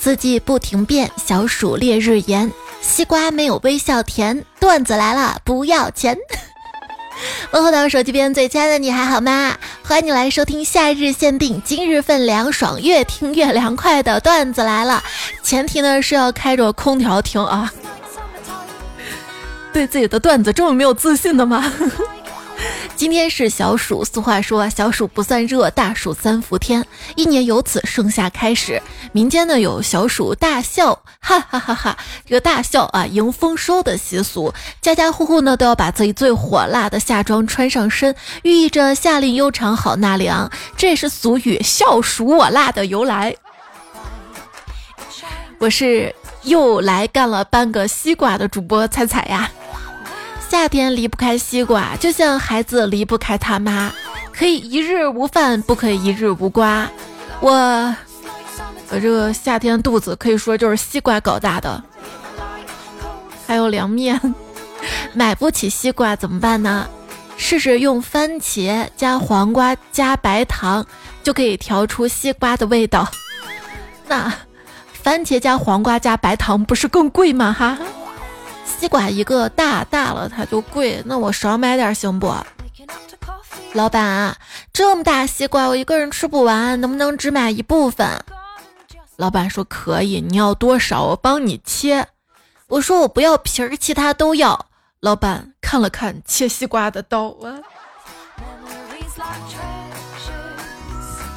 四季不停变，小暑烈日炎，西瓜没有微笑甜。段子来了，不要钱。问候到手机边最亲爱的你还好吗？欢迎你来收听夏日限定今日份凉爽，越听越凉快的段子来了。前提呢是要开着空调听啊。对自己的段子这么没有自信的吗？今天是小暑，俗话说小暑不算热，大暑三伏天，一年由此盛夏开始。民间呢有小暑大笑，哈哈哈哈！这个大笑啊，迎丰收的习俗，家家户户呢都要把自己最火辣的夏装穿上身，寓意着夏令悠长好纳凉。这也是俗语“笑暑我辣”的由来。我是又来干了半个西瓜的主播彩彩呀。夏天离不开西瓜，就像孩子离不开他妈，可以一日无饭，不可以一日无瓜。我，我这个夏天肚子可以说就是西瓜搞大的。还有凉面，买不起西瓜怎么办呢？试试用番茄加黄瓜加白糖，就可以调出西瓜的味道。那番茄加黄瓜加白糖不是更贵吗？哈。西瓜一个大大了它就贵，那我少买点行不？老板，这么大西瓜我一个人吃不完，能不能只买一部分？老板说可以，你要多少我帮你切。我说我不要皮儿，其他都要。老板看了看切西瓜的刀。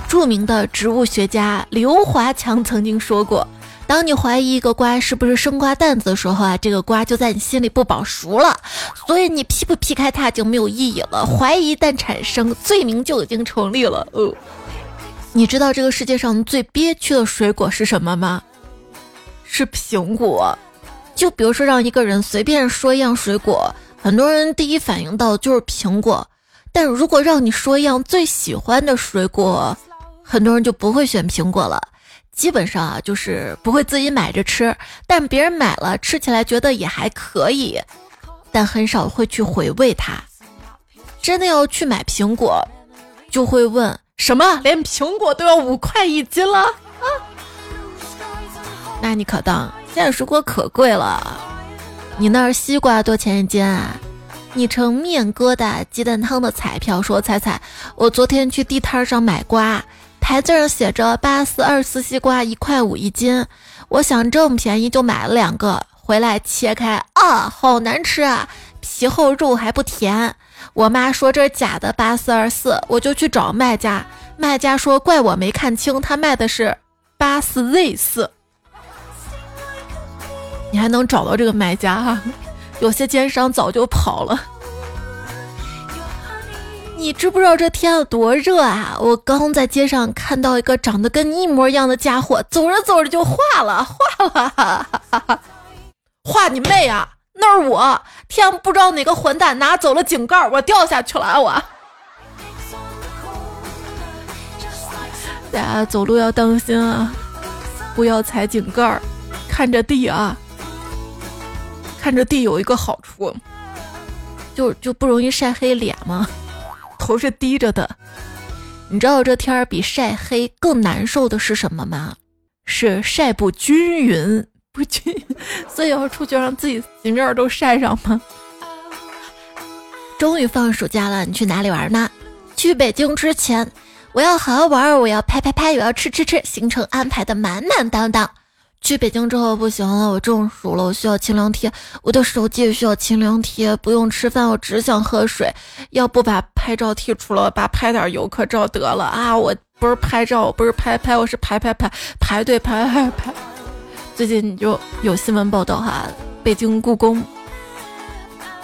著名的植物学家刘华强曾经说过。当你怀疑一个瓜是不是生瓜蛋子的时候啊，这个瓜就在你心里不保熟了，所以你劈不劈开它就没有意义了。怀疑一旦产生，罪名就已经成立了。呃，你知道这个世界上最憋屈的水果是什么吗？是苹果。就比如说让一个人随便说一样水果，很多人第一反应到就是苹果，但如果让你说一样最喜欢的水果，很多人就不会选苹果了。基本上啊，就是不会自己买着吃，但别人买了吃起来觉得也还可以，但很少会去回味它。真的要去买苹果，就会问什么？连苹果都要五块一斤了啊？那你可当现在水果可贵了。你那儿西瓜多钱一斤啊？你成面疙瘩鸡蛋汤的彩票说：彩彩，我昨天去地摊上买瓜。牌子上写着八四二四西瓜一块五一斤，我想这么便宜就买了两个，回来切开啊，好难吃啊，皮厚肉还不甜。我妈说这是假的八四二四，我就去找卖家，卖家说怪我没看清，他卖的是八四 Z 四。你还能找到这个卖家哈？有些奸商早就跑了。你知不知道这天有多热啊？我刚在街上看到一个长得跟你一模一样的家伙，走着走着就化了，化了，化你妹啊！那是我，天不知道哪个混蛋拿走了井盖，我掉下去了，我。大家走路要当心啊，不要踩井盖儿，看着地啊，看着地有一个好处，就就不容易晒黑脸吗？头是低着的，你知道这天儿比晒黑更难受的是什么吗？是晒不均匀，不均匀，所以要出去让自己洗面都晒上吗？终于放暑假了，你去哪里玩呢？去北京之前，我要好好玩，我要拍拍拍，我要吃吃吃，行程安排的满满当当。去北京之后不行了，我中暑了，我需要清凉贴，我的手机也需要清凉贴，不用吃饭，我只想喝水，要不把拍照剔除了，把拍点游客照得了啊！我不是拍照，我不是拍拍，我是排排排排队排排排。最近就有新闻报道哈，北京故宫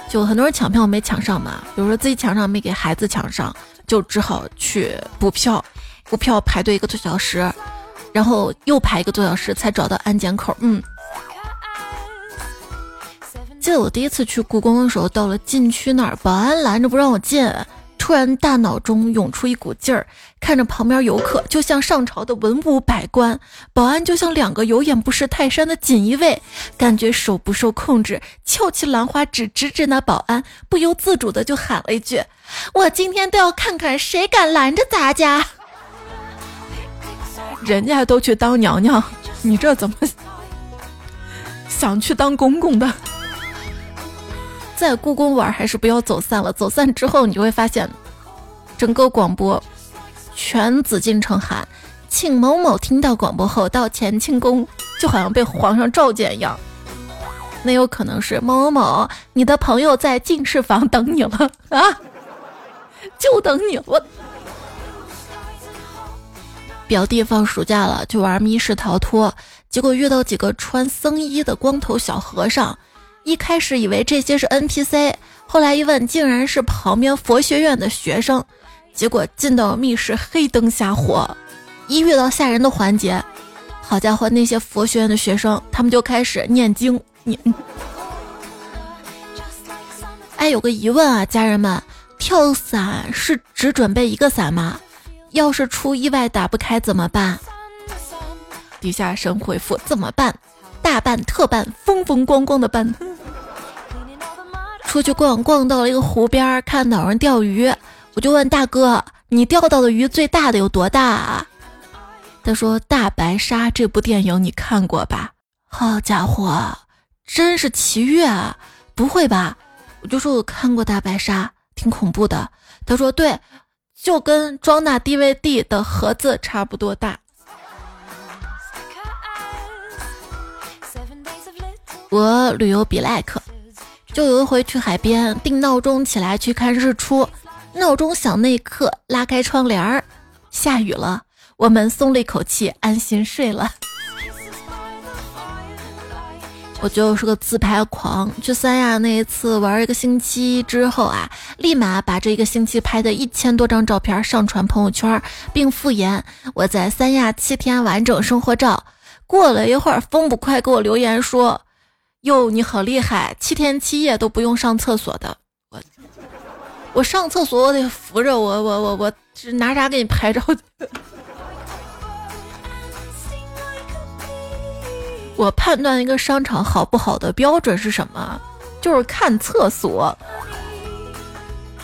就很多人抢票没抢上嘛，比如说自己抢上没给孩子抢上，就只好去补票，补票排队一个多小时。然后又排一个多小时才找到安检口。嗯，记得我第一次去故宫的时候，到了禁区那儿，保安拦着不让我进。突然大脑中涌出一股劲儿，看着旁边游客就像上朝的文武百官，保安就像两个有眼不识泰山的锦衣卫，感觉手不受控制，翘起兰花指指指那保安，不由自主的就喊了一句：“我今天都要看看谁敢拦着咱家。”人家都去当娘娘，你这怎么想去当公公的？在故宫玩还是不要走散了。走散之后，你就会发现，整个广播全紫禁城喊，请某某听到广播后到乾清宫，就好像被皇上召见一样。那有可能是某某某，你的朋友在进士房等你了啊，就等你我。表弟放暑假了，去玩密室逃脱，结果遇到几个穿僧衣的光头小和尚。一开始以为这些是 NPC，后来一问，竟然是旁边佛学院的学生。结果进到密室，黑灯瞎火，一遇到吓人的环节，好家伙，那些佛学院的学生他们就开始念经。念。哎，有个疑问啊，家人们，跳伞是只准备一个伞吗？要是出意外打不开怎么办？底下神回复怎么办？大办特办，风风光光的办。出去逛逛到了一个湖边，看到人钓鱼，我就问大哥：“你钓到的鱼最大的有多大？”啊？他说：“大白鲨。”这部电影你看过吧？好家伙，真是奇遇啊！不会吧？我就说我看过大白鲨，挺恐怖的。他说：“对。”就跟装那 DVD 的盒子差不多大。我旅游比 like，就有一回去海边，定闹钟起来去看日出，闹钟响那一刻拉开窗帘儿，下雨了，我们松了一口气，安心睡了。我就是个自拍狂，去三亚那一次玩一个星期之后啊，立马把这一个星期拍的一千多张照片上传朋友圈，并附言我在三亚七天完整生活照。过了一会儿，风不快给我留言说：“哟，你好厉害，七天七夜都不用上厕所的。”我我上厕所我得扶着我我我我拿啥给你拍照？我判断一个商场好不好的标准是什么？就是看厕所。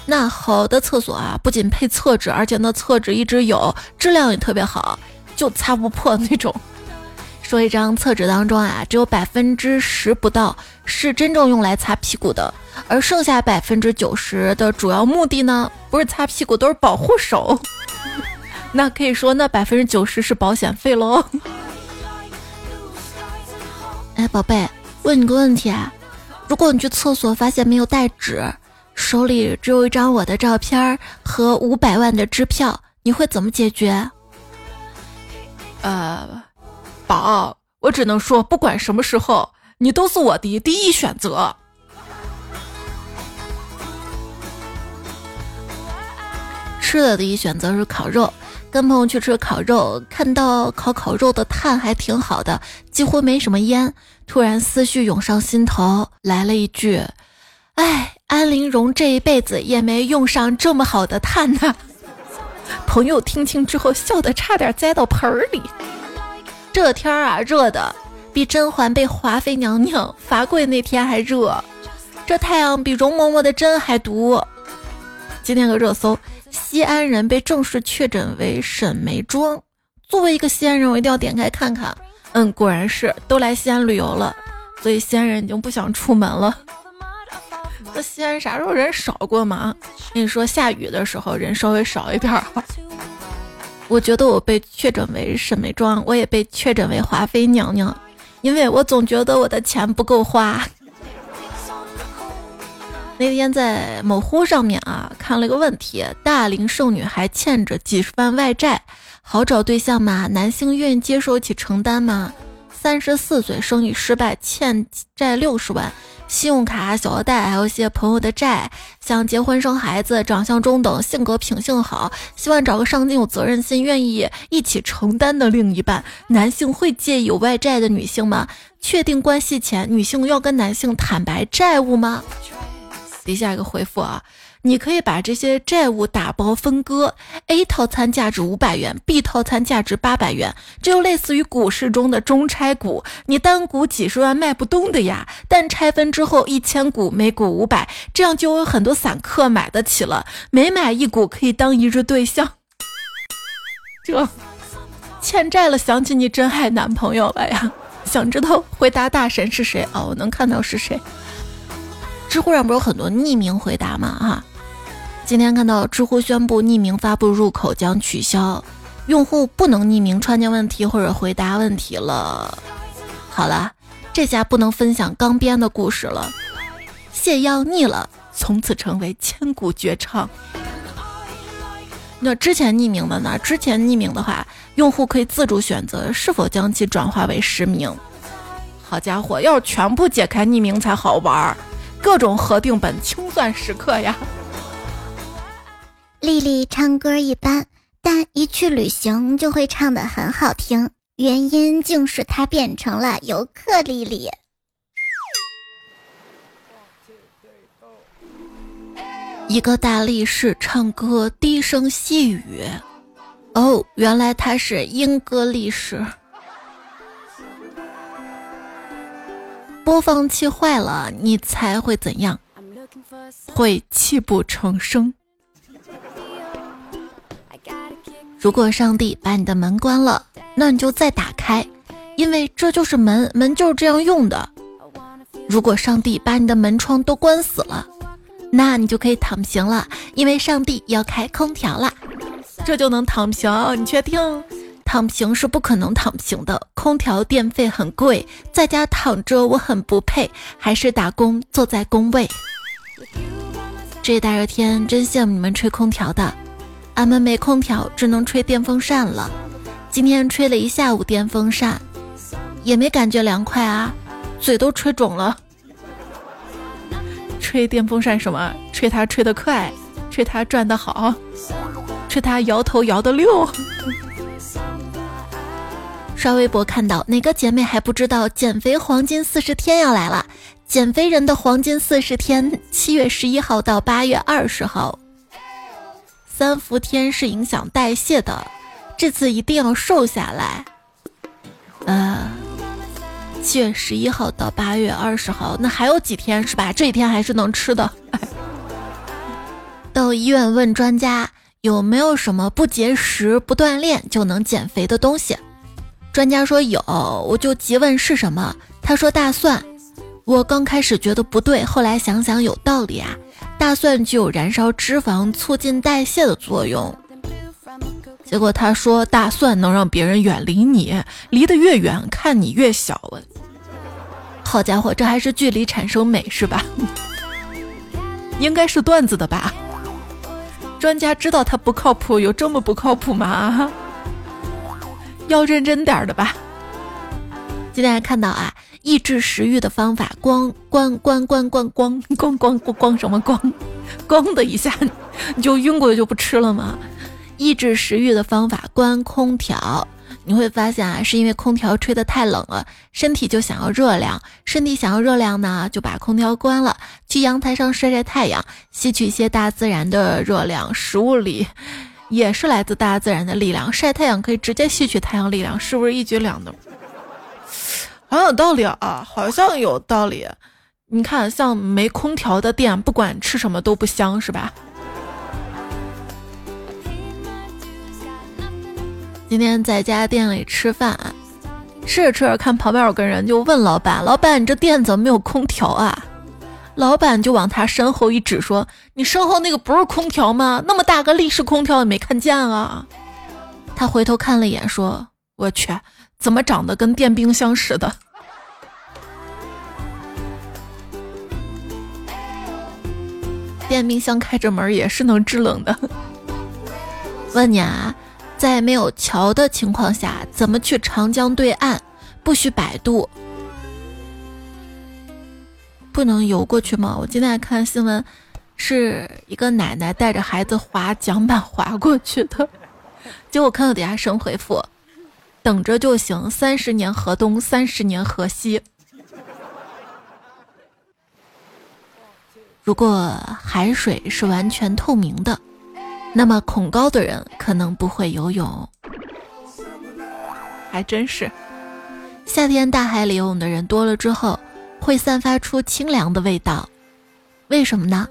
那好的厕所啊，不仅配厕纸，而且那厕纸一直有，质量也特别好，就擦不破那种。说一张厕纸当中啊，只有百分之十不到是真正用来擦屁股的，而剩下百分之九十的主要目的呢，不是擦屁股，都是保护手。那可以说，那百分之九十是保险费喽。哎，宝贝，问你个问题啊，如果你去厕所发现没有带纸，手里只有一张我的照片和五百万的支票，你会怎么解决？呃，宝，我只能说，不管什么时候，你都是我的第一选择。吃的第一选择是烤肉。跟朋友去吃烤肉，看到烤烤肉的炭还挺好的，几乎没什么烟。突然思绪涌上心头，来了一句：“哎，安陵容这一辈子也没用上这么好的炭呢。”朋友听清之后，笑得差点栽到盆儿里。这天儿啊，热的比甄嬛被华妃娘娘罚跪那天还热。这太阳比容嬷嬷的针还毒。今天个热搜。西安人被正式确诊为沈眉庄。作为一个西安人，我一定要点开看看。嗯，果然是都来西安旅游了，所以西安人已经不想出门了。那西安啥时候人少过吗？跟你说，下雨的时候人稍微少一点儿。我觉得我被确诊为沈眉庄，我也被确诊为华妃娘娘，因为我总觉得我的钱不够花。那天在某乎上面啊看了个问题：大龄剩女还欠着几十万外债，好找对象吗？男性愿意接受起承担吗？三十四岁生意失败，欠债六十万，信用卡、小额贷，还有一些朋友的债，想结婚生孩子，长相中等，性格品性好，希望找个上进、有责任心、愿意一起承担的另一半。男性会介意有外债的女性吗？确定关系前，女性要跟男性坦白债务吗？底下一个回复啊，你可以把这些债务打包分割，A 套餐价值五百元，B 套餐价值八百元，这就类似于股市中的中拆股，你单股几十万卖不动的呀，但拆分之后一千股每股五百，这样就有很多散客买得起了，每买一股可以当一日对象，这欠债了，想起你真爱男朋友了呀？想知道回答大神是谁？哦，我能看到是谁。知乎上不是有很多匿名回答吗？哈，今天看到知乎宣布匿名发布入口将取消，用户不能匿名创建问题或者回答问题了。好了，这下不能分享刚编的故事了。泻药腻了，从此成为千古绝唱。那之前匿名的呢？之前匿名的话，用户可以自主选择是否将其转化为实名。好家伙，要全部解开匿名才好玩儿，各种合并本清算时刻呀！丽丽唱歌一般，但一去旅行就会唱得很好听，原因竟是她变成了游客丽丽。一个大力士唱歌低声细语，哦，原来他是英歌力士。播放器坏了，你猜会怎样？会泣不成声。如果上帝把你的门关了，那你就再打开，因为这就是门，门就是这样用的。如果上帝把你的门窗都关死了。那你就可以躺平了，因为上帝要开空调了，这就能躺平。你确定？躺平是不可能躺平的，空调电费很贵，在家躺着我很不配，还是打工坐在工位。这大热天真羡慕你们吹空调的，俺们没空调，只能吹电风扇了。今天吹了一下午电风扇，也没感觉凉快啊，嘴都吹肿了。吹电风扇什么？吹它吹得快，吹它转得好，吹它摇头摇得溜。刷微博看到哪个姐妹还不知道减肥黄金四十天要来了？减肥人的黄金四十天，七月十一号到八月二十号。三伏天是影响代谢的，这次一定要瘦下来。呃。七月十一号到八月二十号，那还有几天是吧？这几天还是能吃的。到医院问专家有没有什么不节食、不锻炼就能减肥的东西，专家说有，我就急问是什么，他说大蒜。我刚开始觉得不对，后来想想有道理啊，大蒜具有燃烧脂肪、促进代谢的作用。结果他说大蒜能让别人远离你，离得越远看你越小。好家伙，这还是距离产生美是吧？应该是段子的吧？专家知道他不靠谱，有这么不靠谱吗？要认真点的吧。今天还看到啊，抑制食欲的方法，光光光光光光光光光什么光？咣的一下你就晕过去就不吃了吗？抑制食欲的方法，关空调。你会发现啊，是因为空调吹得太冷了，身体就想要热量。身体想要热量呢，就把空调关了，去阳台上晒晒太阳，吸取一些大自然的热量。食物里也是来自大自然的力量，晒太阳可以直接吸取太阳力量，是不是一举两得？好有道理啊，好像有道理。你看，像没空调的店，不管吃什么都不香，是吧？今天在家店里吃饭，吃着吃着看旁边有个人，就问老板：“老板，你这店怎么没有空调啊？”老板就往他身后一指，说：“你身后那个不是空调吗？那么大个立式空调，也没看见啊？”他回头看了一眼，说：“我去，怎么长得跟电冰箱似的？电冰箱开着门也是能制冷的。”问你啊？在没有桥的情况下，怎么去长江对岸？不许百度，不能游过去吗？我今天看新闻，是一个奶奶带着孩子滑桨板滑过去的，结果看到底下生回复：等着就行，三十年河东，三十年河西。如果海水是完全透明的。那么恐高的人可能不会游泳，还真是。夏天大海里游泳的人多了之后，会散发出清凉的味道。为什么呢？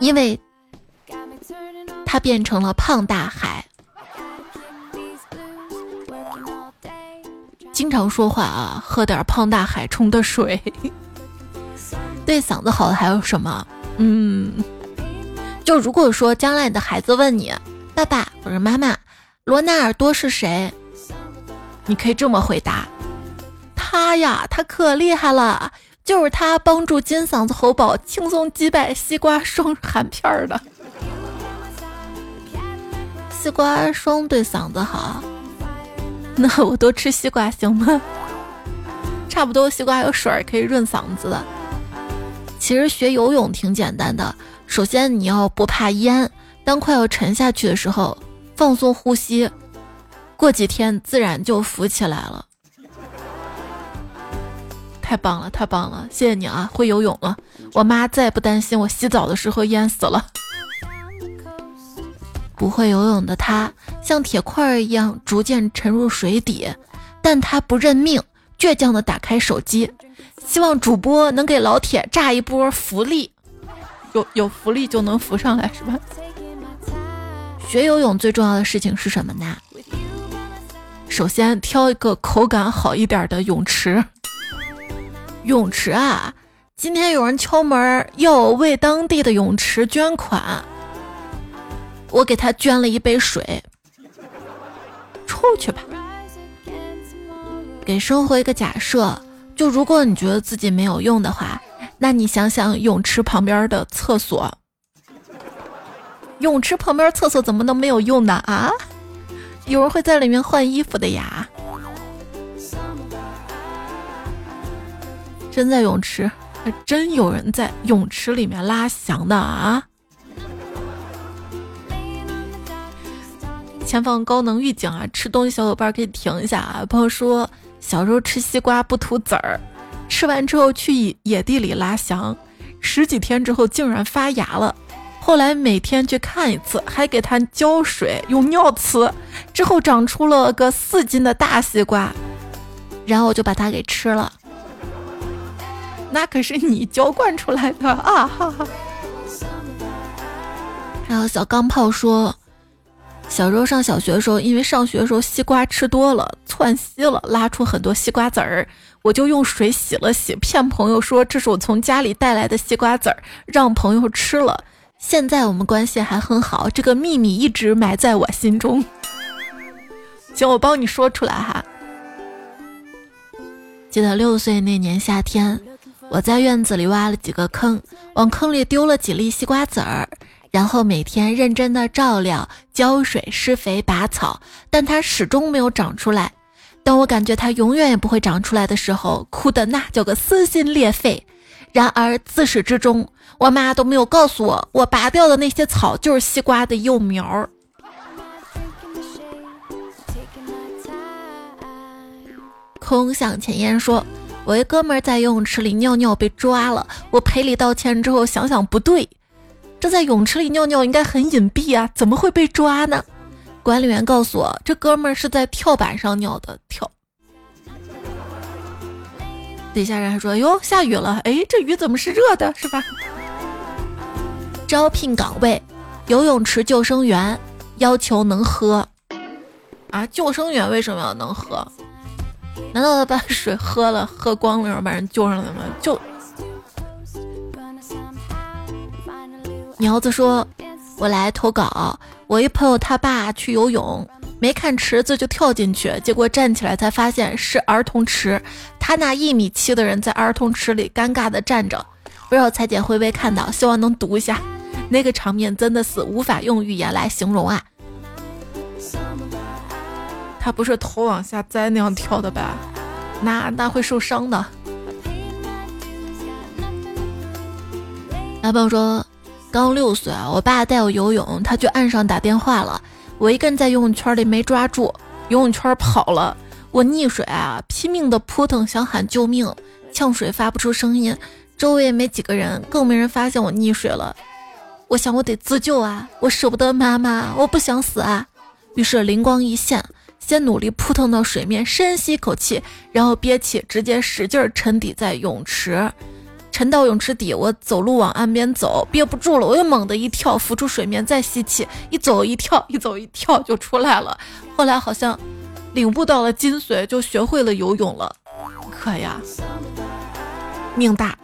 因为它变成了胖大海。经常说话啊，喝点胖大海冲的水。对嗓子好的还有什么？嗯，就如果说将来你的孩子问你，爸爸或者妈妈，罗纳尔多是谁？你可以这么回答：他呀，他可厉害了，就是他帮助金嗓子喉宝轻松击败西瓜霜含片儿的。西瓜霜对嗓子好，那我多吃西瓜行吗？差不多，西瓜有水儿可以润嗓子的。其实学游泳挺简单的，首先你要不怕淹，当快要沉下去的时候，放松呼吸，过几天自然就浮起来了。太棒了，太棒了，谢谢你啊，会游泳了，我妈再也不担心我洗澡的时候淹死了。不会游泳的他，像铁块一样逐渐沉入水底，但他不认命，倔强地打开手机，希望主播能给老铁炸一波福利，有有福利就能浮上来，是吧？学游泳最重要的事情是什么呢？首先挑一个口感好一点的泳池。泳池啊，今天有人敲门要我为当地的泳池捐款。我给他捐了一杯水，出去吧。给生活一个假设，就如果你觉得自己没有用的话，那你想想泳池旁边的厕所。泳池旁边厕所怎么能没有用呢？啊，有人会在里面换衣服的呀。真在泳池，还真有人在泳池里面拉翔的啊。前方高能预警啊！吃东西小伙伴可以停一下啊！朋友说小时候吃西瓜不吐籽儿，吃完之后去野野地里拉翔，十几天之后竟然发芽了。后来每天去看一次，还给它浇水，用尿呲，之后长出了个四斤的大西瓜，然后我就把它给吃了。那可是你浇灌出来的啊！哈哈。然后小钢炮说。小时候上小学的时候，因为上学的时候西瓜吃多了，窜稀了，拉出很多西瓜籽儿，我就用水洗了洗，骗朋友说这是我从家里带来的西瓜籽儿，让朋友吃了。现在我们关系还很好，这个秘密一直埋在我心中。行，我帮你说出来哈。记得六岁那年夏天，我在院子里挖了几个坑，往坑里丢了几粒西瓜籽儿。然后每天认真的照料、浇水、施肥、拔草，但它始终没有长出来。当我感觉它永远也不会长出来的时候，哭的那叫个撕心裂肺。然而自始至终，我妈都没有告诉我，我拔掉的那些草就是西瓜的幼苗。空想前言说，我一哥们儿在游泳池里尿尿被抓了，我赔礼道歉之后想想不对。这在泳池里尿尿应该很隐蔽啊，怎么会被抓呢？管理员告诉我，这哥们儿是在跳板上尿的，跳。底下人还说：“哟，下雨了，哎，这雨怎么是热的，是吧？”招聘岗位，游泳池救生员，要求能喝。啊，救生员为什么要能喝？难道他把水喝了，喝光了，然后把人救上来吗？就。苗子说：“我来投稿。我一朋友他爸去游泳，没看池子就跳进去，结果站起来才发现是儿童池。他那一米七的人在儿童池里尴尬的站着，不知道彩姐会不会看到？希望能读一下。那个场面真的是无法用语言来形容啊！他不是头往下栽那样跳的吧？那那会受伤的。”男朋友说。刚六岁啊，我爸带我游泳，他去岸上打电话了。我一个人在游泳圈里没抓住，游泳圈跑了，我溺水啊，拼命的扑腾想喊救命，呛水发不出声音，周围也没几个人，更没人发现我溺水了。我想我得自救啊，我舍不得妈妈，我不想死啊。于是灵光一现，先努力扑腾到水面，深吸口气，然后憋气，直接使劲沉底在泳池。沉到泳池底，我走路往岸边走，憋不住了，我又猛地一跳，浮出水面，再吸气，一走一跳，一走一跳就出来了。后来好像领悟到了精髓，就学会了游泳了，可呀，命大。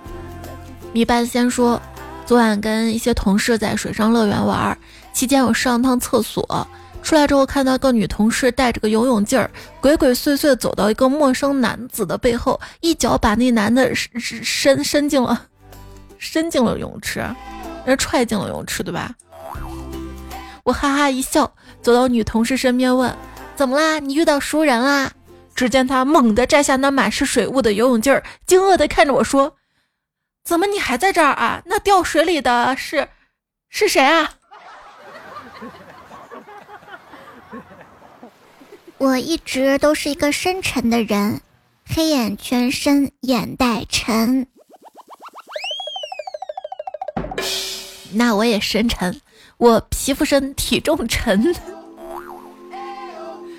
米半仙说，昨晚跟一些同事在水上乐园玩，期间我上趟厕所，出来之后看到个女同事带着个游泳劲儿，鬼鬼祟祟走到一个陌生男子的背后，一脚把那男的伸伸伸进了，伸进了泳池，人踹进了泳池，对吧？我哈哈一笑，走到女同事身边问：“怎么啦？你遇到熟人啦？”只见他猛地摘下那满是水雾的游泳镜儿，惊愕地看着我说：“怎么你还在这儿啊？那掉水里的是是谁啊？”我一直都是一个深沉的人，黑眼圈深，眼袋沉。那我也深沉。我皮肤深，体重沉。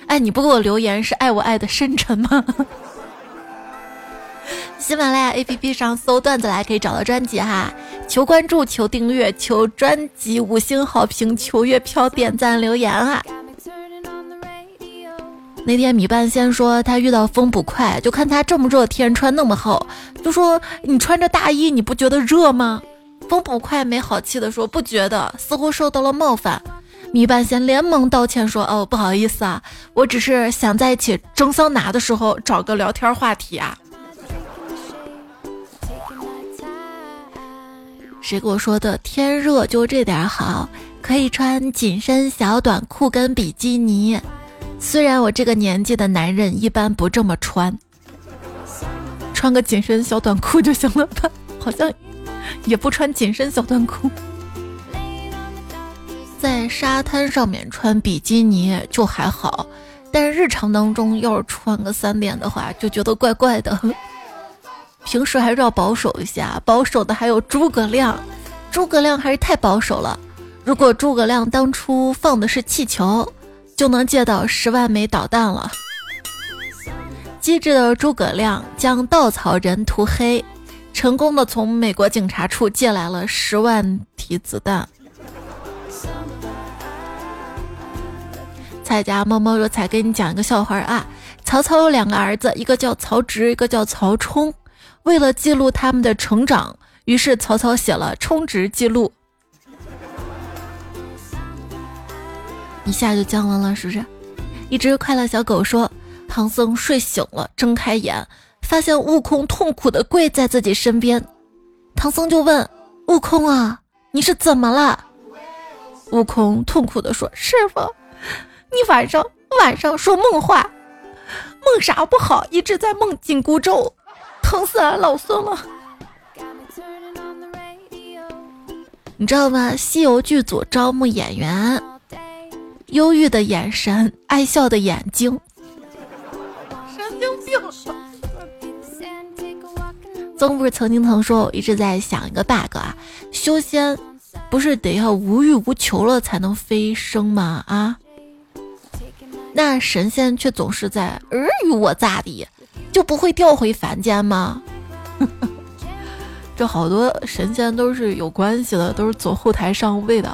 哎，你不给我留言是爱我爱的深沉吗？喜马拉雅 APP 上搜段子来可以找到专辑哈，求关注，求订阅，求专辑五星好评，求月票点赞留言啊！那天米半仙说他遇到风捕快，就看他这么热天穿那么厚，就说你穿着大衣你不觉得热吗？风捕快没好气的说：“不觉得，似乎受到了冒犯。”米半仙连忙道歉说：“哦，不好意思啊，我只是想在一起蒸桑拿的时候找个聊天话题啊。”谁给我说的？天热就这点好，可以穿紧身小短裤跟比基尼。虽然我这个年纪的男人一般不这么穿，穿个紧身小短裤就行了吧？好像。也不穿紧身小短裤，在沙滩上面穿比基尼就还好，但是日常当中要是穿个三点的话，就觉得怪怪的。平时还是要保守一下，保守的还有诸葛亮，诸葛亮还是太保守了。如果诸葛亮当初放的是气球，就能借到十万枚导弹了。机智的诸葛亮将稻草人涂黑。成功的从美国警察处借来了十万提子弹。蔡家猫猫说：“才给你讲一个笑话啊！曹操有两个儿子，一个叫曹植，一个叫曹冲。为了记录他们的成长，于是曹操写了《充值记录》。一下就降温了，是不是？”一只快乐小狗说：“唐僧睡醒了，睁开眼。”发现悟空痛苦的跪在自己身边，唐僧就问悟空啊，你是怎么了？悟空痛苦的说：“师傅，你晚上晚上说梦话，梦啥不好，一直在梦紧箍咒，疼死俺老孙了。你知道吗？西游剧组招募演员，忧郁的眼神，爱笑的眼睛，神经病。曾不是曾经曾说，我一直在想一个 bug 啊，修仙不是得要无欲无求了才能飞升吗？啊，那神仙却总是在尔虞我诈的，就不会掉回凡间吗？这好多神仙都是有关系的，都是走后台上位的。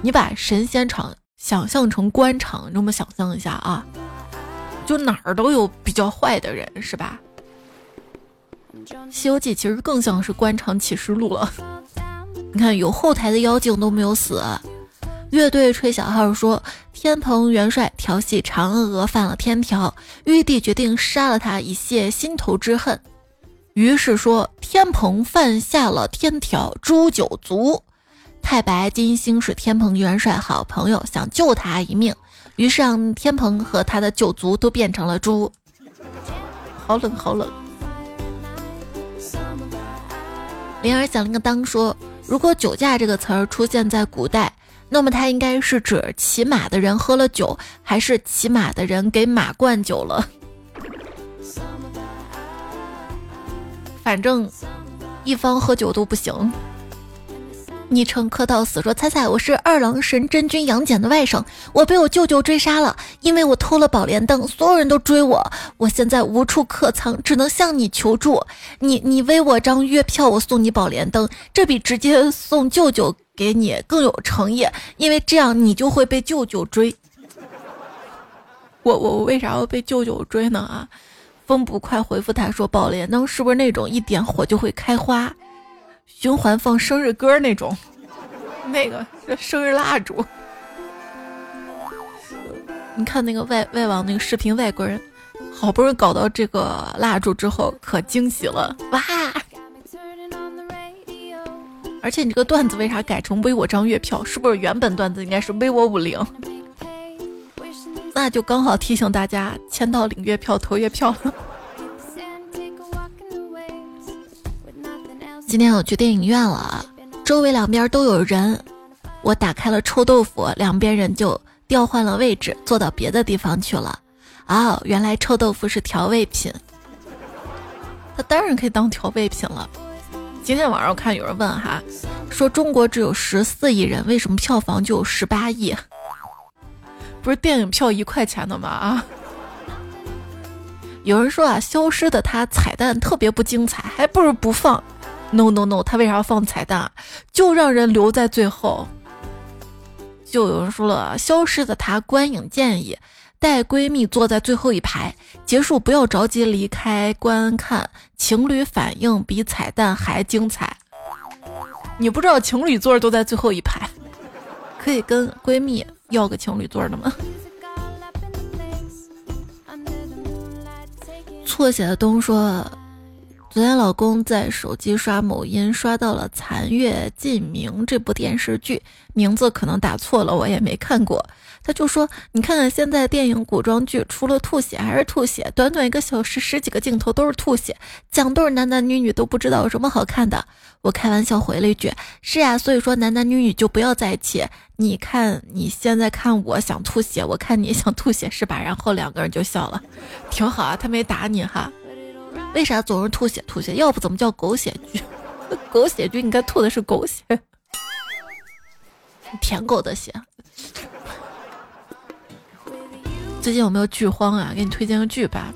你把神仙场想象成官场，你这么想象一下啊，就哪儿都有比较坏的人，是吧？《西游记》其实更像是官场启示录了。你看，有后台的妖精都没有死。乐队吹小号说，天蓬元帅调戏嫦娥犯了天条，玉帝决定杀了他以泄心头之恨。于是说，天蓬犯下了天条，诛九族。太白金星是天蓬元帅好朋友，想救他一命，于是让天蓬和他的九族都变成了猪。好冷，好冷。铃儿响铃个当说，如果酒驾这个词儿出现在古代，那么它应该是指骑马的人喝了酒，还是骑马的人给马灌酒了？反正一方喝酒都不行。昵称磕到死说：“猜猜我是二郎神真君杨戬的外甥，我被我舅舅追杀了，因为我偷了宝莲灯，所有人都追我，我现在无处可藏，只能向你求助。你你微我张月票，我送你宝莲灯，这比直接送舅舅给你更有诚意，因为这样你就会被舅舅追。我我我为啥要被舅舅追呢啊？风不快回复他说：“宝莲灯是不是那种一点火就会开花，循环放生日歌那种？那个生日蜡烛。你看那个外外网那个视频，外国人好不容易搞到这个蜡烛之后，可惊喜了哇！而且你这个段子为啥改成微我张月票？是不是原本段子应该是微我五零？”那就刚好提醒大家签到领月票投月票了。今天我去电影院了，周围两边都有人，我打开了臭豆腐，两边人就调换了位置，坐到别的地方去了。哦，原来臭豆腐是调味品，它当然可以当调味品了。今天晚上我看有人问哈，说中国只有十四亿人，为什么票房就有十八亿？不是电影票一块钱的吗？啊！有人说啊，消失的他彩蛋特别不精彩，还不如不放。No No No，他为啥要放彩蛋？就让人留在最后。就有人说了，消失的他观影建议带闺蜜坐在最后一排，结束不要着急离开观看，情侣反应比彩蛋还精彩。你不知道情侣座都在最后一排，可以跟闺蜜。要个情侣座的吗？错写的东说，昨天老公在手机刷某音，刷到了《残月烬明》这部电视剧，名字可能打错了，我也没看过。他就说：“你看看现在电影古装剧，除了吐血还是吐血，短短一个小时，十几个镜头都是吐血，讲都是男男女女，都不知道有什么好看的。”我开玩笑回了一句：“是呀，所以说男男女女就不要在一起。你看你现在看我想吐血，我看你想吐血是吧？然后两个人就笑了，挺好啊，他没打你哈。为啥总是吐血吐血？要不怎么叫狗血剧？狗血剧应该吐的是狗血，舔狗的血。”最近有没有剧荒啊？给你推荐个剧吧，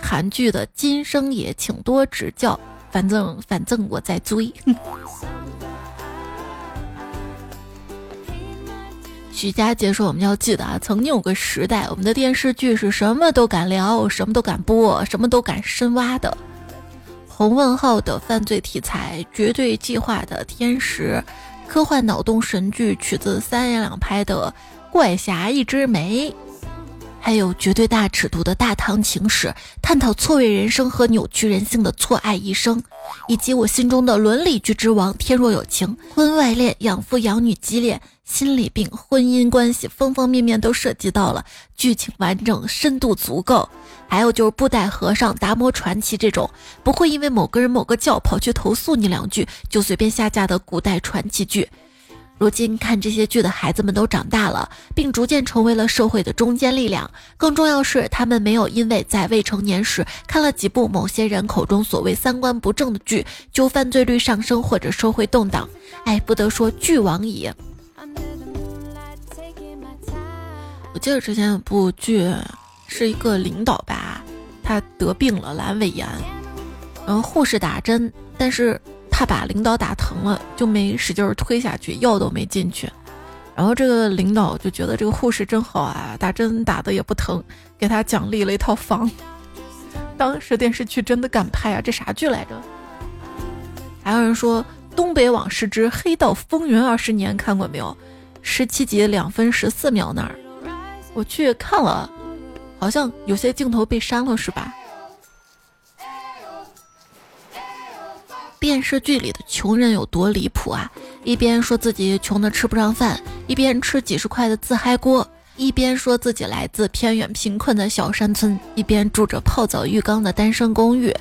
韩剧的《今生也请多指教》，反正反正我在追。徐佳杰说：“我们要记得啊，曾经有个时代，我们的电视剧是什么都敢聊，什么都敢播，什么都敢深挖的。洪问号的犯罪题材，绝对计划的天使，科幻脑洞神剧，取自三言两拍的。”怪侠一枝梅，还有绝对大尺度的大唐情史，探讨错位人生和扭曲人性的错爱一生，以及我心中的伦理剧之王天若有情，婚外恋、养父养女激烈心理病、婚姻关系，方方面面都涉及到了，剧情完整，深度足够。还有就是布袋和尚、达摩传奇这种，不会因为某个人某个教跑去投诉你两句就随便下架的古代传奇剧。如今看这些剧的孩子们都长大了，并逐渐成为了社会的中坚力量。更重要是，他们没有因为在未成年时看了几部某些人口中所谓三观不正的剧，就犯罪率上升或者社会动荡。哎，不得说剧王矣。我记得之前有部剧，是一个领导吧，他得病了阑尾炎，然后护士打针，但是。他把领导打疼了，就没使劲推下去，药都没进去。然后这个领导就觉得这个护士真好啊，打针打的也不疼，给他奖励了一套房。当时电视剧真的敢拍啊，这啥剧来着？还有人说《东北往事之黑道风云二十年》看过没有？十七集两分十四秒那儿，我去看了，好像有些镜头被删了，是吧？电视剧里的穷人有多离谱啊！一边说自己穷的吃不上饭，一边吃几十块的自嗨锅；一边说自己来自偏远贫困的小山村，一边住着泡澡浴缸的单身公寓；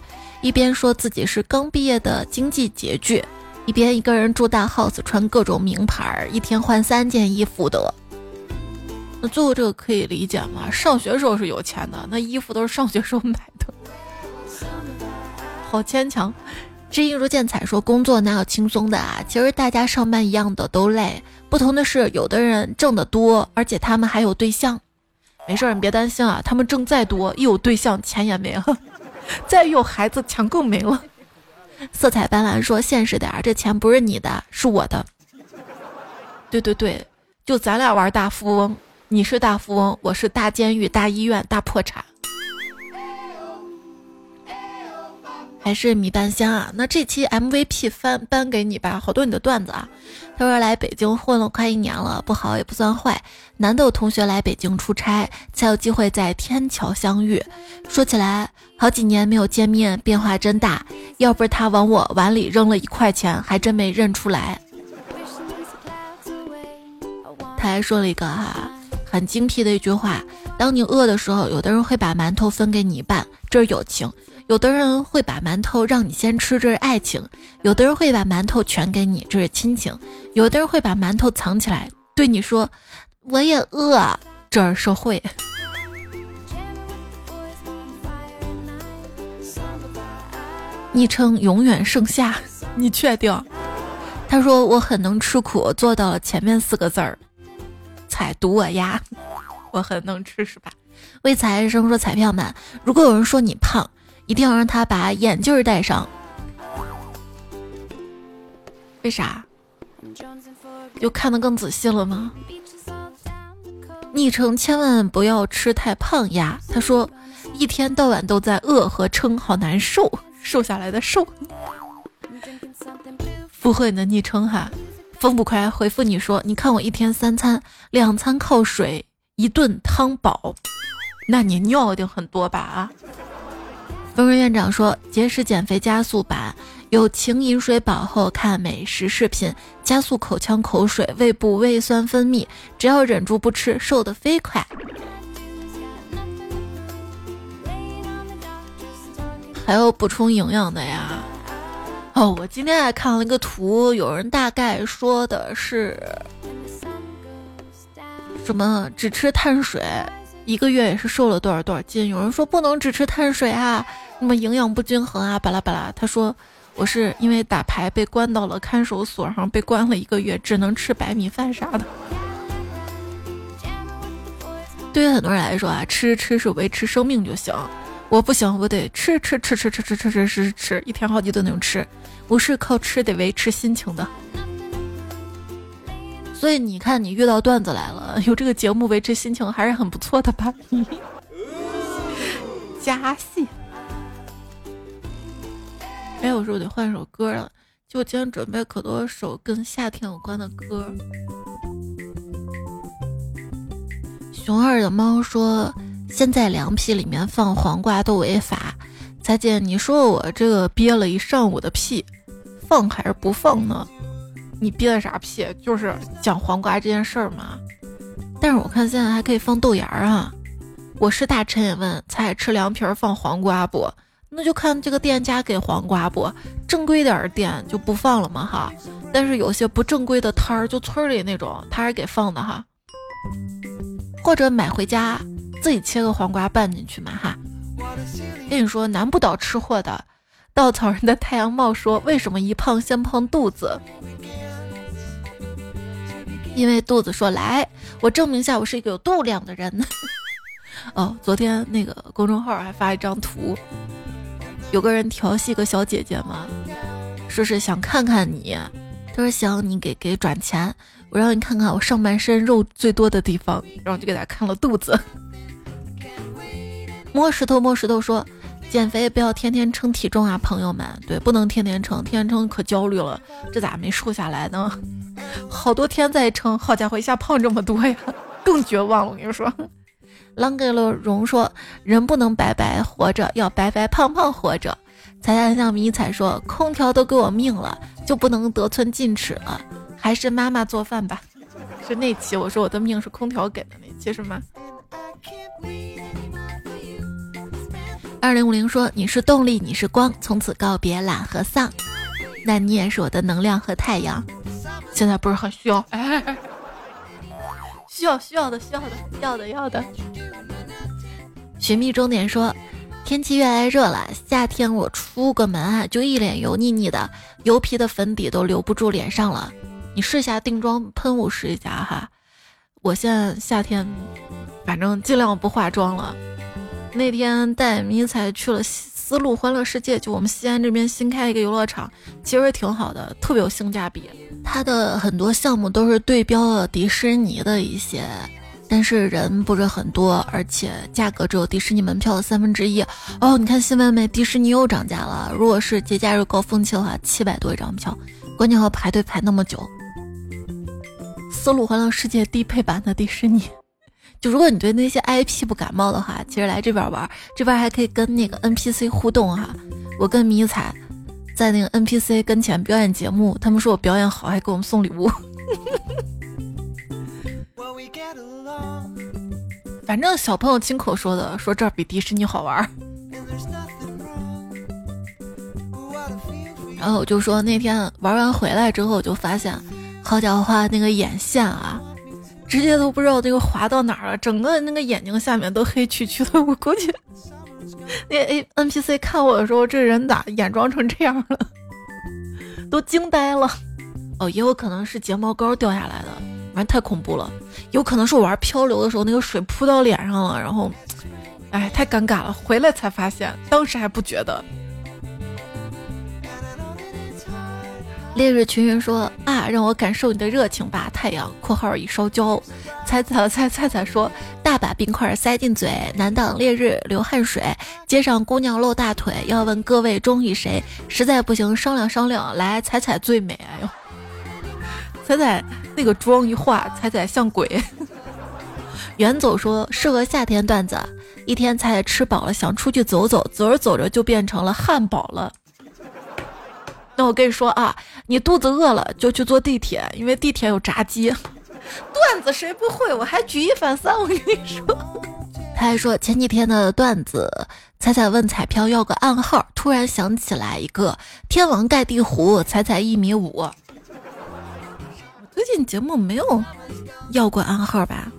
一边说自己是刚毕业的经济拮据，一边一个人住大 house，穿各种名牌，一天换三件衣服的。那最后这个可以理解吗？上学时候是有钱的，那衣服都是上学时候买的，好牵强。知音如见彩说：“工作哪有轻松的啊？其实大家上班一样的都累，不同的是，有的人挣得多，而且他们还有对象。没事儿，你别担心啊，他们挣再多，一有对象钱也没了，再有孩子钱更没了。”色彩斑斓说：“现实点儿，这钱不是你的，是我的。对对对，就咱俩玩大富翁，你是大富翁，我是大监狱、大医院、大破产。还是米半香啊？那这期 MVP 翻颁给你吧，好多你的段子啊。他说来北京混了快一年了，不好也不算坏。难得有同学来北京出差，才有机会在天桥相遇。说起来，好几年没有见面，变化真大。要不是他往我碗里扔了一块钱，还真没认出来。他还说了一个哈很精辟的一句话：当你饿的时候，有的人会把馒头分给你一半，这是友情。有的人会把馒头让你先吃，这是爱情；有的人会把馒头全给你，这是亲情；有的人会把馒头藏起来，对你说：“我也饿。”这是社会。昵称永远盛夏，你确定？他说我很能吃苦，做到了前面四个字儿。彩赌我呀，我很能吃是吧？为财生说彩票们，如果有人说你胖。一定要让他把眼镜戴上，为啥？就看得更仔细了吗？昵称千万不要吃太胖呀。他说，一天到晚都在饿和撑，好难受。瘦下来的瘦。附和你的昵称哈，风不快回复你说，你看我一天三餐，两餐靠水，一顿汤饱，那你尿一定很多吧啊？风润院长说：“节食减肥加速版，友情饮水饱后看美食视频，加速口腔口水、胃部胃酸分泌，只要忍住不吃，瘦得飞快。”还有补充营养的呀？哦，我今天还看了一个图，有人大概说的是什么？只吃碳水。一个月也是瘦了多少多少斤？有人说不能只吃碳水啊，那么营养不均衡啊，巴拉巴拉。他说我是因为打牌被关到了看守所，然后被关了一个月，只能吃白米饭啥的。对于很多人来说啊，吃吃是维持生命就行，我不行，我得吃吃吃吃吃吃吃吃吃吃，一天好几顿那种吃，我是靠吃得维持心情的。所以你看，你遇到段子来了，有这个节目维持心情还是很不错的吧？加戏。哎，我说我得换首歌了，就今天准备可多首跟夏天有关的歌。熊二的猫说，现在凉皮里面放黄瓜都违法。彩姐，你说我这个憋了一上午的屁，放还是不放呢？你憋的啥屁？就是讲黄瓜这件事儿嘛。但是我看现在还可以放豆芽儿啊。我是大臣也问，菜吃凉皮儿放黄瓜不？那就看这个店家给黄瓜不？正规点儿店就不放了嘛哈。但是有些不正规的摊儿，就村里那种，他是给放的哈。或者买回家自己切个黄瓜拌进去嘛哈。跟你说，难不倒吃货的。稻草人的太阳帽说：“为什么一胖先胖肚子？”因为肚子说：“来，我证明一下，我是一个有度量的人。”哦，昨天那个公众号还发一张图，有个人调戏个小姐姐嘛，说是想看看你，他说想你给给转钱，我让你看看我上半身肉最多的地方，然后就给他看了肚子。摸石头摸石头说。减肥不要天天称体重啊，朋友们，对，不能天天称，天天称可焦虑了，这咋没瘦下来呢？好多天在称，好家伙，一下胖这么多呀，更绝望了。我跟你说，狼给了荣说，人不能白白活着，要白白胖胖活着。彩彩向迷彩说，空调都给我命了，就不能得寸进尺了，还是妈妈做饭吧。是那期我说我的命是空调给的那期是吗？二零五零说：“你是动力，你是光，从此告别懒和丧。那你也是我的能量和太阳。现在不是很需要，哎，需要需要的需要的要的要的。”寻觅终点说：“天气越来越热了，夏天我出个门啊，就一脸油腻腻的，油皮的粉底都留不住脸上了。你试下定妆喷雾试一下哈。我现在夏天，反正尽量不化妆了。”那天带迷彩去了丝路欢乐世界，就我们西安这边新开一个游乐场，其实挺好的，特别有性价比。它的很多项目都是对标了迪士尼的一些但是人不是很多，而且价格只有迪士尼门票的三分之一。哦，你看新闻没？迪士尼又涨价了。如果是节假日高峰期的话，七百多一张票，关键要排队排那么久。丝路欢乐世界低配版的迪士尼，就如果你对那些 IP 不感冒的话，其实来这边玩，这边还可以跟那个 NPC 互动哈。我跟迷彩在那个 NPC 跟前表演节目，他们说我表演好，还给我们送礼物。反正小朋友亲口说的，说这儿比迪士尼好玩。然后我就说那天玩完回来之后，我就发现，好家伙，那个眼线啊，直接都不知道那个滑到哪儿了，整个那个眼睛下面都黑黢黢的。我估计那 A N P C 看我的时候，这人咋眼妆成这样了？都惊呆了。哦，也有可能是睫毛膏掉下来的，反正太恐怖了。有可能是我玩漂流的时候，那个水扑到脸上了，然后，哎，太尴尬了。回来才发现，当时还不觉得。烈日群云说啊，让我感受你的热情吧，太阳（括号已烧焦）。彩彩彩彩彩说，大把冰块塞进嘴，难挡烈日流汗水。街上姑娘露大腿，要问各位中意谁？实在不行商量商量，来彩彩最美。哎呦。彩彩那个妆一化，彩彩像鬼。远走说适合夏天段子。一天彩彩吃饱了，想出去走走，走着走着就变成了汉堡了。那我跟你说啊，你肚子饿了就去坐地铁，因为地铁有炸鸡。段子谁不会？我还举一反三。我跟你说，他还说前几天的段子，彩彩问彩票要个暗号，突然想起来一个天王盖地虎，彩彩一米五。最近节目没有要过暗号吧？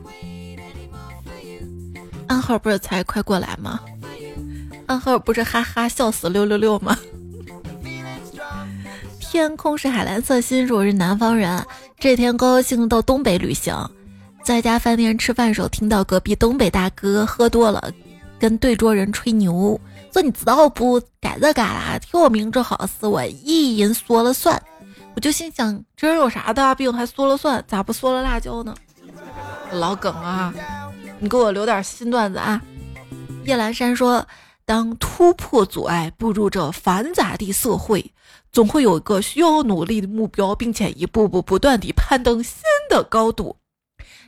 暗号不是才快过来吗？暗号不是哈哈笑死六六六吗？天空是海蓝色，心我是南方人。这天高兴到东北旅行，在家饭店吃饭时候，听到隔壁东北大哥喝多了，跟对桌人吹牛，说你知道不？该着嘎啦，听我名字好似我一人说了算。我就心想，这人有啥大病，还说了算，咋不说了辣椒呢？老梗啊，你给我留点新段子啊！叶兰山说：“当突破阻碍步入这繁杂的社会，总会有一个需要努力的目标，并且一步步不断地攀登新的高度。”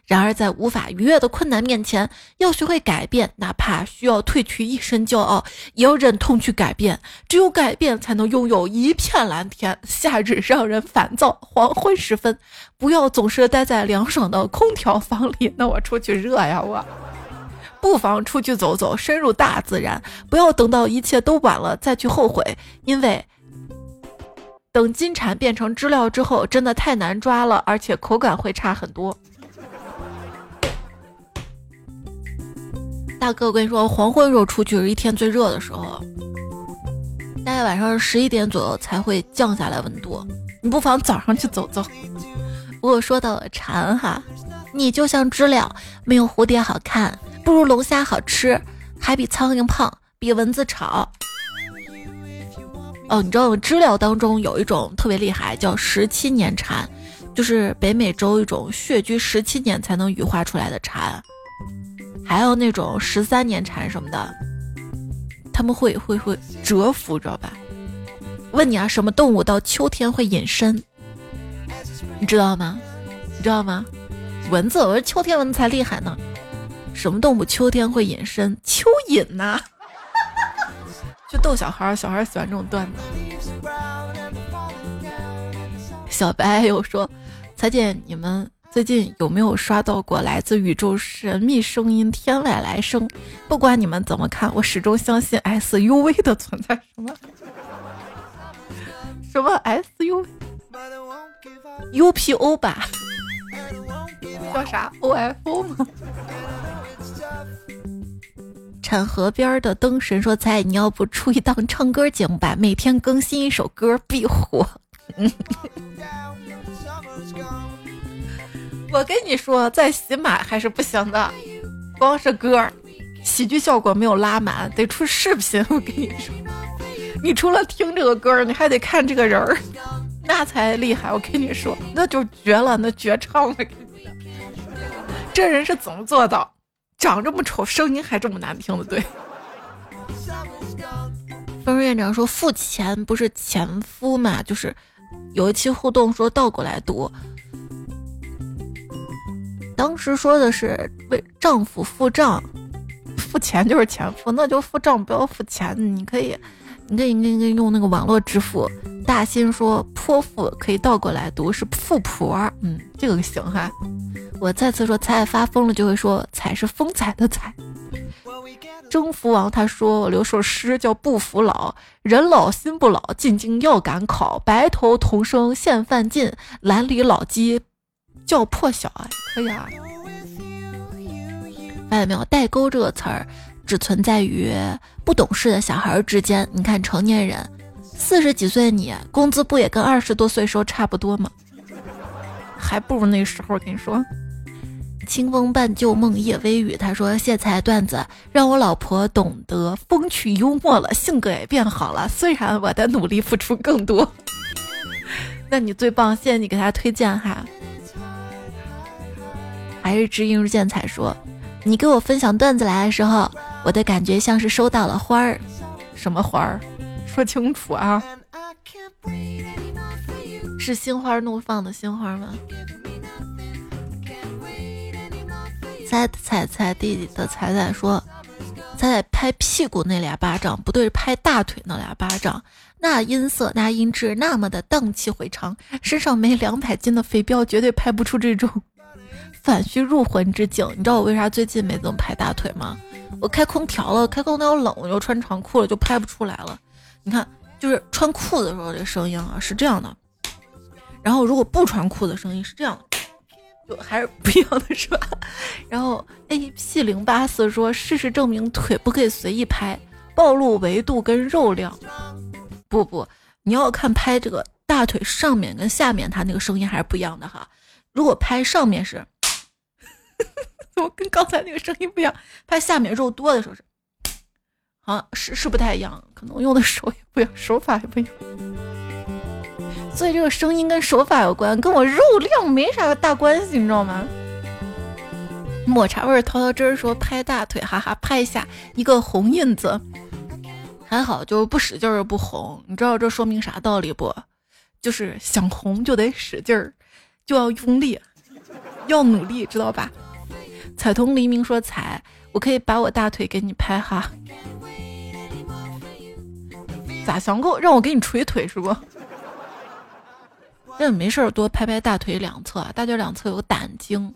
然而，在无法逾越的困难面前，要学会改变，哪怕需要褪去一身骄傲，也要忍痛去改变。只有改变，才能拥有一片蓝天。夏日让人烦躁，黄昏时分，不要总是待在凉爽的空调房里。那我出去热呀，我不妨出去走走，深入大自然。不要等到一切都晚了再去后悔，因为等金蝉变成知了之后，真的太难抓了，而且口感会差很多。大哥，我跟你说，黄昏时候出去是一天最热的时候，大概晚上十一点左右才会降下来温度。你不妨早上去走走。不过说到蝉哈，你就像知了，没有蝴蝶好看，不如龙虾好吃，还比苍蝇胖，比蚊子吵。哦，你知道知了当中有一种特别厉害，叫十七年蝉，就是北美洲一种穴居十七年才能羽化出来的蝉。还有那种十三年蝉什么的，他们会会会蛰伏，知道吧？问你啊，什么动物到秋天会隐身？你知道吗？你知道吗？蚊子，我说秋天蚊子才厉害呢。什么动物秋天会隐身？蚯蚓呐！就逗小孩儿，小孩儿喜欢这种段子。小白又说：“彩姐，你们。”最近有没有刷到过来自宇宙神秘声音天外来生？不管你们怎么看，我始终相信 SUV 的存在。什么？什么 SUV？UPO 吧？叫啥？OFO 吗？产河边的灯神说：“猜你要不出一档唱歌节目吧？每天更新一首歌必火。”我跟你说，在喜马还是不行的，光是歌，喜剧效果没有拉满，得出视频。我跟你说，你除了听这个歌，你还得看这个人儿，那才厉害。我跟你说，那就绝了，那绝唱了。这人是怎么做到长这么丑，声音还这么难听的？对。分润院长说：“付钱不是前夫嘛？就是有一期互动说倒过来读，当时说的是为丈夫付账，付钱就是前夫，那就付账不要付钱。你可以，你可以，你可以用那个网络支付。”大新说：“泼妇可以倒过来读是富婆，嗯，这个行哈。”我再次说：“彩发疯了就会说彩是风采的彩。”征服王他说：“我留首诗叫不服老，人老心不老，进京要赶考，白头同生现范进，蓝里老鸡叫破晓。”哎，可以啊。发现没有？代沟这个词儿只存在于不懂事的小孩之间。你看成年人。四十几岁你工资不也跟二十多岁时候差不多吗？还不如那时候。跟你说，清风伴旧梦夜微雨。他说谢才段子让我老婆懂得风趣幽默了，性格也变好了。虽然我的努力付出更多，那你最棒，谢谢你给他推荐哈。还是知音如见彩说，你给我分享段子来的时候，我的感觉像是收到了花儿，什么花儿？说清楚啊！是心花怒放的心花吗？猜猜猜弟弟的彩彩说：“彩彩拍屁股那俩巴掌，不对，拍大腿那俩巴掌。那音色，那音质，那么的荡气回肠。身上没两百斤的肥膘，绝对拍不出这种反虚入魂之境。你知道我为啥最近没怎么拍大腿吗？我开空调了，开空调冷，我就穿长裤了，就拍不出来了。”你看，就是穿裤子的时候这声音啊是这样的，然后如果不穿裤子声音是这样的，就还是不一样的，是吧？然后 A P 零八四说，事实证明腿不可以随意拍，暴露维度跟肉量。不不，你要看拍这个大腿上面跟下面，它那个声音还是不一样的哈。如果拍上面是，怎么跟刚才那个声音不一样？拍下面肉多的时候是。啊，是是不太一样，可能用的手也不一样，手法也不一样，所以这个声音跟手法有关，跟我肉量没啥大关系，你知道吗？抹茶味桃桃汁说拍大腿，哈哈，拍一下一个红印子，还好就是不使劲儿不红，你知道这说明啥道理不？就是想红就得使劲儿，就要用力，要努力，知道吧？彩童黎明说彩，我可以把我大腿给你拍哈。咋想够让我给你捶腿是不？那没事儿多拍拍大腿两侧，大腿两侧有胆经，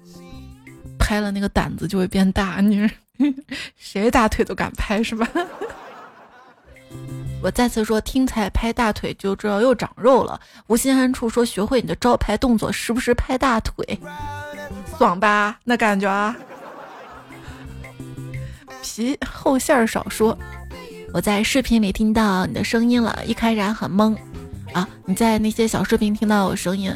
拍了那个胆子就会变大。你谁大腿都敢拍是吧？我再次说，听彩拍大腿就知道又长肉了。无心安处说，学会你的招牌动作，时不时拍大腿，爽吧？那感觉啊？皮厚馅儿少说。我在视频里听到你的声音了，一开始很懵啊！你在那些小视频听到我声音，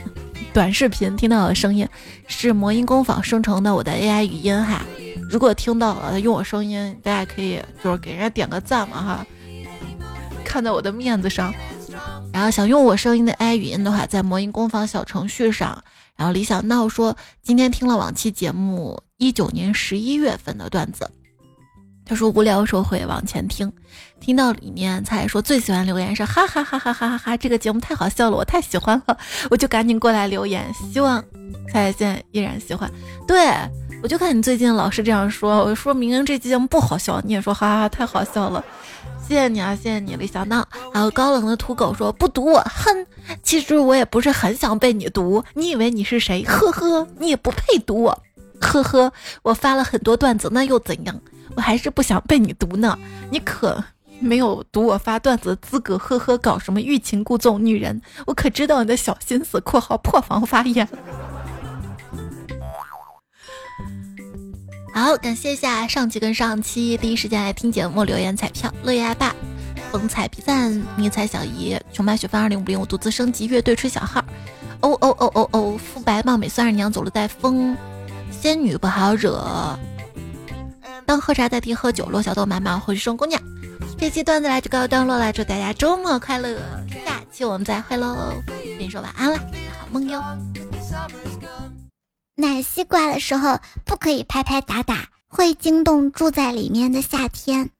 短视频听到我声音，是魔音工坊生成的我的 AI 语音哈。如果听到了用我声音，大家可以就是给人家点个赞嘛哈，看在我的面子上。然后想用我声音的 AI 语音的话，在魔音工坊小程序上。然后李小闹说今天听了往期节目一九年十一月份的段子。他说无聊时候会往前听，听到里面才说最喜欢留言是哈哈哈哈哈哈哈，这个节目太好笑了，我太喜欢了，我就赶紧过来留言，希望彩现在依然喜欢。对我就看你最近老是这样说，我说明明这期节目不好笑，你也说哈哈哈太好笑了，谢谢你啊，谢谢你李小闹。还有高冷的土狗说不读我，哼，其实我也不是很想被你读，你以为你是谁？呵呵，你也不配读我，呵呵，我发了很多段子，那又怎样？我还是不想被你读呢，你可没有读我发段子的资格，呵呵，搞什么欲擒故纵，女人，我可知道你的小心思。（括号破防发言）好，感谢一下上期跟上期第一时间来听节目留言彩票，乐爷爸，风采比赞，迷彩小姨，穷麦雪帆二零五零，我独自升级乐队吹小号，哦哦哦哦哦，肤白貌美孙二娘，走路带风，仙女不好惹。当喝茶代替喝酒，落小豆满满回去送姑娘。这期段子来就告一段落了，祝大家周末快乐，下期我们再会喽。跟你说晚安了，好梦哟。奶西瓜的时候不可以拍拍打打，会惊动住在里面的夏天。